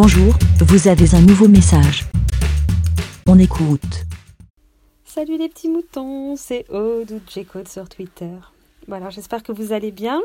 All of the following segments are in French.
Bonjour, vous avez un nouveau message. On écoute. Salut les petits moutons, c'est Aude ou J-Code sur Twitter. Voilà, j'espère que vous allez bien.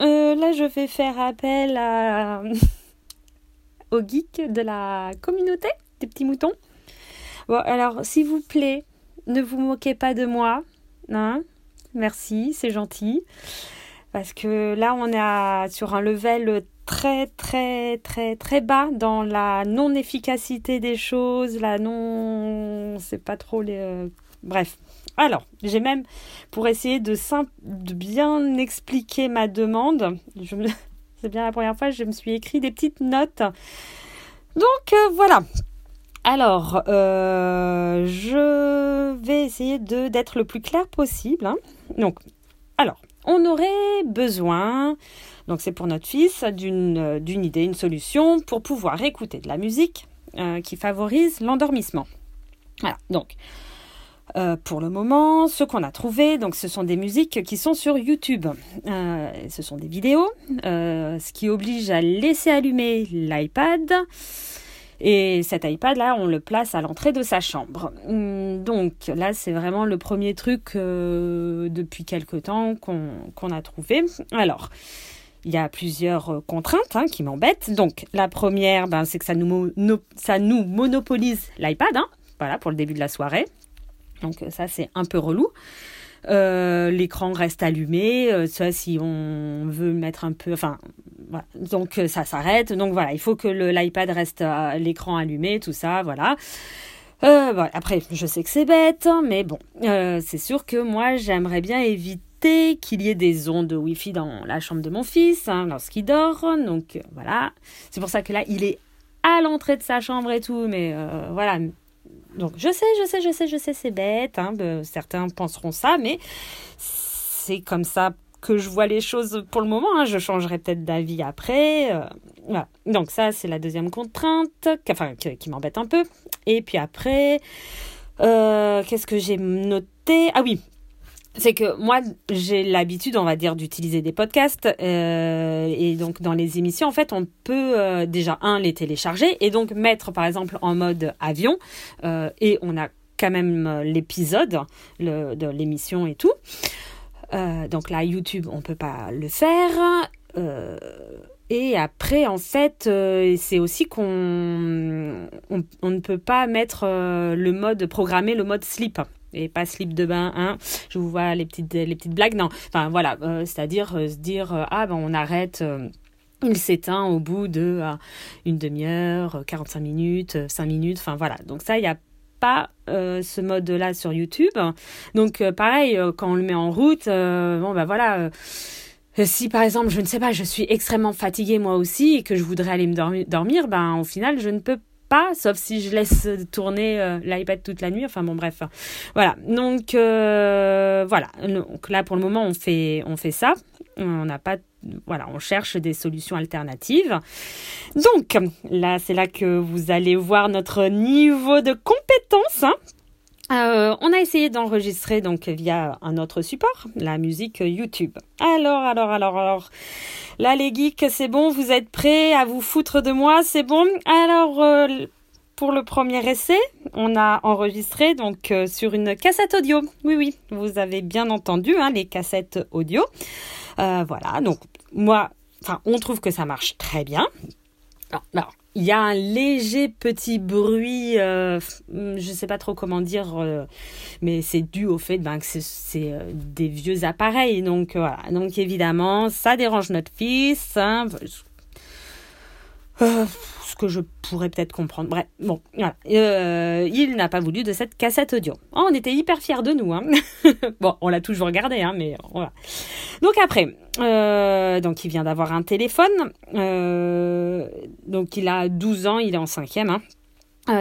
Euh, là, je vais faire appel à... aux geeks de la communauté des petits moutons. Bon, alors, s'il vous plaît, ne vous moquez pas de moi. Hein Merci, c'est gentil. Parce que là, on est sur un level très, très, très, très bas dans la non-efficacité des choses, la non. C'est pas trop les. Euh, bref. Alors, j'ai même, pour essayer de, bien expliquer ma demande, c'est bien la première fois, je me suis écrit des petites notes. Donc euh, voilà. Alors, euh, je vais essayer d'être le plus clair possible. Hein. Donc, alors, on aurait besoin, donc c'est pour notre fils, d'une d'une idée, une solution pour pouvoir écouter de la musique euh, qui favorise l'endormissement. Voilà, donc euh, pour le moment, ce qu'on a trouvé, donc ce sont des musiques qui sont sur YouTube. Euh, ce sont des vidéos, ce qui oblige à laisser allumer l'iPad. Et cet iPad là, on le place à l'entrée de sa chambre. Hum, donc là, c'est vraiment le premier truc euh, depuis quelque temps qu'on a trouvé. Alors, il y a plusieurs euh, contraintes hein, qui m'embêtent. Donc la première, ben, c'est que ça nous, monopolise l'iPad. Hein, voilà, pour le début de la soirée. Donc ça, c'est un peu relou. Euh, l'écran reste allumé. Euh, ça, si on veut mettre un peu, enfin, voilà. donc euh, ça s'arrête. Donc voilà, il faut que l'iPad reste l'écran allumé, tout ça, voilà. Après, je sais que c'est bête, hein, mais bon, c'est sûr que moi, j'aimerais bien éviter qu'il y ait des ondes de Wi-Fi dans la chambre de mon fils hein, lorsqu'il dort. Donc voilà, c'est pour ça que là, il est à l'entrée de sa chambre et tout, mais voilà, donc je sais, je sais, je sais, je sais, c'est bête. Hein, certains penseront ça, mais c'est comme ça que je vois les choses pour le moment. Hein. Je changerai peut-être d'avis après. Euh. Donc ça, c'est la deuxième contrainte, enfin, qui, m'embête un peu. Et puis après, euh, qu'est-ce que j'ai noté? Ah oui, c'est que moi j'ai l'habitude on va dire d'utiliser des podcasts euh, et donc dans les émissions en fait on peut euh, déjà un les télécharger et donc mettre par exemple en mode avion euh, et on a quand même l'épisode de l'émission et tout. Donc là YouTube on peut pas le faire et après, en fait, c'est aussi qu'on on, ne peut pas mettre le mode programmé, le mode sleep et pas slip de bain, hein. Je vous vois les petites, les petites blagues, non. Enfin voilà, euh, c'est-à-dire euh, se dire euh, ah ben on arrête. il s'éteint au bout de une demi-heure, 45 minutes, 5 minutes, enfin voilà. Donc ça, il n'y a pas ce mode-là sur YouTube. Donc pareil, quand on le met en route, bon ben voilà si par exemple, je ne sais pas, je suis extrêmement fatiguée moi aussi et que je voudrais aller me dormir, ben au final, je ne peux pas, sauf si je laisse tourner euh, l'iPad toute la nuit. Enfin bon, bref. Voilà. Donc euh, voilà. Donc là pour le moment on fait on fait ça. On n'a pas voilà, on cherche des solutions alternatives. Donc là, c'est là que vous allez voir notre niveau de compétence. Hein. Euh, on a essayé d'enregistrer donc via un autre support, la musique YouTube. Alors, alors, alors, alors. Là, les geeks, c'est bon, vous êtes prêts à vous foutre de moi, c'est bon. Alors, euh, pour le premier essai, on a enregistré donc euh, sur une cassette audio. Oui, oui, vous avez bien entendu hein, les cassettes audio. voilà, donc moi, enfin, on trouve que ça marche très bien. alors il y a un léger petit bruit, euh, je ne sais pas trop comment dire, euh, mais c'est dû au fait ben, que c'est euh, des vieux appareils. Donc évidemment, ça dérange notre fils. Hein que je pourrais peut-être comprendre. Bref, bon, voilà. Euh, il n'a pas voulu de cette cassette audio. Oh, on était hyper fiers de nous. Hein. bon, on l'a toujours regardé, hein, mais voilà. Donc après, euh, donc il vient d'avoir un téléphone. Euh, donc il a 12 ans, il est en cinquième. Hein.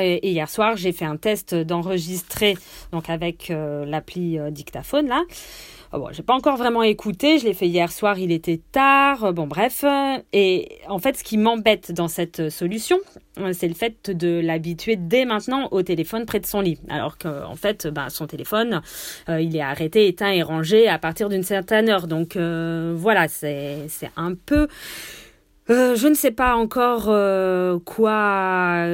Et hier soir, j'ai fait un test d'enregistrer donc avec l'appli dictaphone là. Oh bon, j'ai pas encore vraiment écouté, je l'ai fait hier soir, il était tard, bon bref. Et en fait, ce qui m'embête dans cette solution, c'est le fait de l'habituer dès maintenant au téléphone près de son lit. Alors qu'en fait, ben, son téléphone, euh, il est arrêté, éteint et rangé à partir d'une certaine heure. Donc euh, voilà, c'est un peu je ne sais pas encore quoi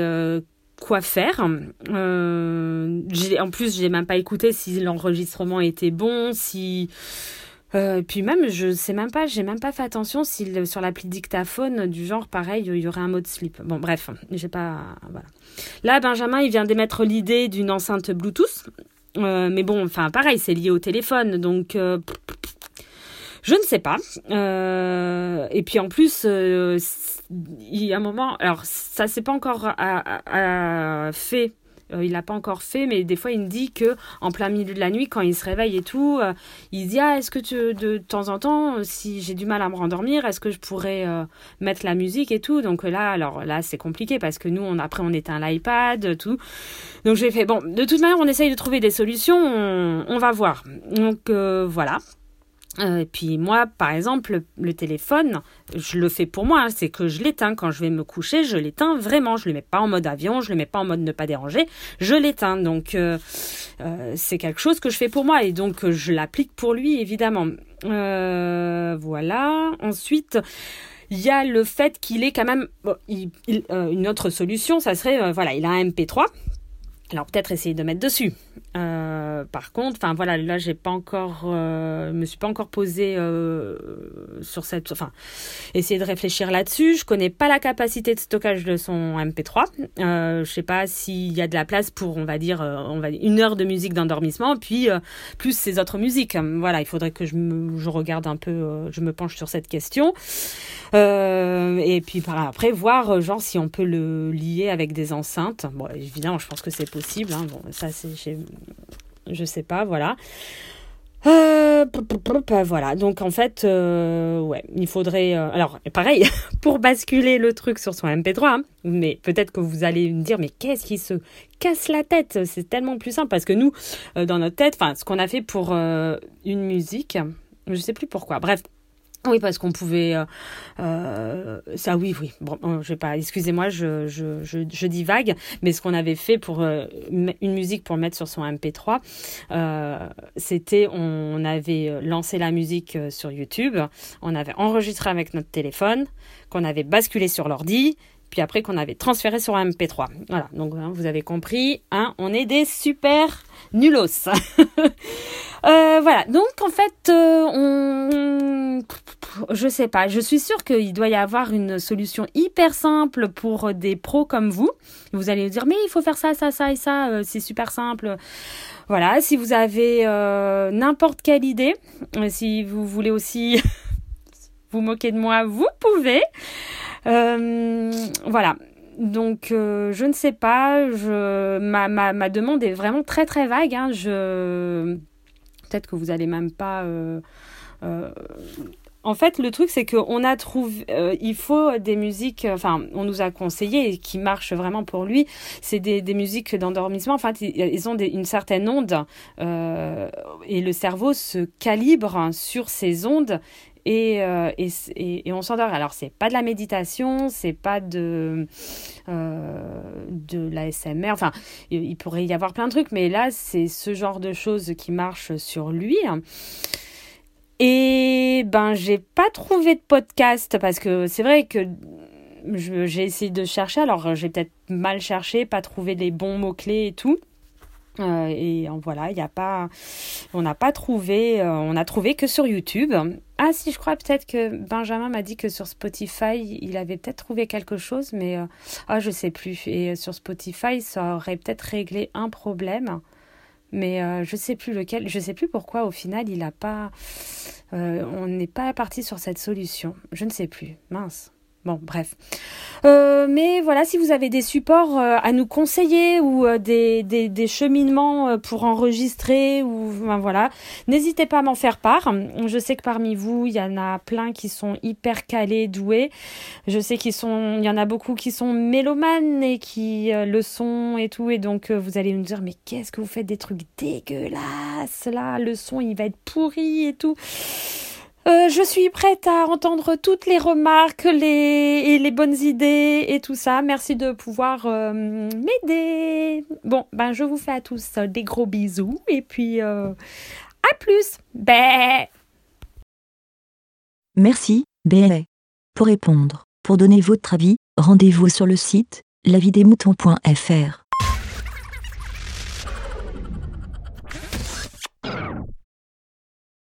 quoi faire. Euh, en plus, j'ai même pas écouté si l'enregistrement était bon, si euh, puis même, je sais même pas, j'ai même pas fait attention si sur l'appli dictaphone du genre pareil, il y aurait un mode slip. Bon, bref, j'ai pas. Voilà. Là, Benjamin, il vient d'émettre l'idée d'une enceinte Bluetooth. Euh, mais bon, enfin, pareil, c'est lié au téléphone, donc. Je ne sais pas. Euh, et puis en plus, euh, il y a un moment, alors ça s'est pas encore fait euh, il l'a pas encore fait, mais des fois il me dit que en plein milieu de la nuit, quand il se réveille et tout, euh, il dit ah est-ce que de temps en temps, si j'ai du mal à me rendormir, est-ce que je pourrais mettre la musique et tout? Donc là, alors là c'est compliqué parce que nous après on éteint l'iPad, tout. Donc j'ai fait bon, de toute manière on essaye de trouver des solutions, on, on va voir. Donc voilà. Euh, et puis moi, par exemple, le, téléphone, je le fais pour moi, hein. c'est que je l'éteins quand je vais me coucher, je l'éteins vraiment, je le mets pas en mode avion, je le mets pas en mode ne pas déranger, je l'éteins. Donc euh, euh, c'est quelque chose que je fais pour moi et donc je l'applique pour lui évidemment. voilà. Ensuite. Il y a le fait qu'il est quand même une autre solution, ça serait voilà, il a un MP3 alors peut-être essayer de mettre dessus. Par contre, enfin voilà, là j'ai pas encore, euh, me suis pas encore posé euh, sur cette, enfin essayer de réfléchir là-dessus. Je connais pas la capacité de stockage de son MP3. Euh, je sais pas s'il y a de la place pour, on va dire, euh, on va une heure de musique d'endormissement, puis euh, plus ces autres musiques. Voilà, il faudrait que je, je regarde un peu, je me penche sur cette question. et puis après voir genre si on peut le lier avec des enceintes. Bon, évidemment, je pense que c'est possible. Hein. Bon, ça c'est je sais pas, voilà. Euh, voilà, donc en fait, euh, ouais, il faudrait. Euh, alors, pareil, pour basculer le truc sur son MP3, hein, mais peut-être que vous allez me dire, mais qu'est-ce qui se casse la tête? C'est tellement plus simple parce que nous, dans notre tête, enfin, ce qu'on a fait pour une musique, je sais plus pourquoi, bref, oui, parce qu'on pouvait. Euh, euh, ça, oui, oui. Bon, je vais pas. Excusez-moi, je, je, je, je, dis vague, mais ce qu'on avait fait pour euh, une musique pour mettre sur son MP3, euh, c'était on avait lancé la musique sur YouTube, on avait enregistré avec notre téléphone, qu'on avait basculé sur l'ordi, puis après qu'on avait transféré sur un MP3. Voilà, donc hein, vous avez compris, hein, on est des super nulos. voilà, donc en fait, on... Je sais pas, je suis sûre qu'il doit y avoir une solution hyper simple pour des pros comme vous. Vous allez dire, mais il faut faire ça, ça, ça et ça, euh, c'est super simple. Voilà, si vous avez euh, n'importe quelle idée, si vous voulez aussi vous moquer de moi, vous pouvez. Euh, voilà. Donc, euh, je ne sais pas. Je, ma, ma, ma, demande est vraiment très très vague. Hein. Je, peut-être que vous allez même pas. Euh, euh, en fait, le truc, c'est qu'on a trouvé, euh, il faut des musiques, enfin, on nous a conseillé et qui marchent vraiment pour lui, c'est des, des musiques d'endormissement. Enfin, ils ont des, une certaine onde euh, et le cerveau se calibre sur ces ondes et, euh, et, et, on s'endort. Alors, c'est pas de la méditation, c'est pas de, euh, de la SMR. Enfin, il pourrait y avoir plein de trucs, mais là, c'est ce genre de choses qui marchent sur lui. Et ben, j'ai pas trouvé de podcast parce que c'est vrai que j'ai essayé de chercher. Alors, j'ai peut-être mal cherché, pas trouvé les bons mots-clés et tout. Euh, et voilà, il n'y a pas, on n'a pas trouvé, euh, on a trouvé que sur YouTube. Ah si, je crois peut-être que Benjamin m'a dit que sur Spotify, il avait peut-être trouvé quelque chose, mais euh, ah je sais plus. Et sur Spotify, ça aurait peut-être réglé un problème, mais je sais plus lequel. Sais plus pourquoi au final il a pas, on n'est pas parti sur cette solution. Je ne sais plus. Mince. Bon, bref. Euh, mais voilà, si vous avez des supports euh, à nous conseiller ou euh, des, des, cheminements pour enregistrer ou ben, voilà, n'hésitez pas à m'en faire part. Je sais que parmi vous, il y en a plein qui sont hyper calés, doués. Je sais qu'il y en a beaucoup qui sont mélomanes et qui le sont et tout. Et donc vous allez me dire mais qu'est-ce que vous faites des trucs dégueulasses là? Le son il va être pourri et tout. Euh, je suis prête à entendre toutes les remarques les, les bonnes idées et tout ça. Merci de pouvoir euh, m'aider. Bon, ben je vous fais à tous des gros bisous et puis euh, à plus. Bé. Merci, Bé. Pour répondre Pour donner votre avis, rendez-vous sur le site lavidesmoutons.fr.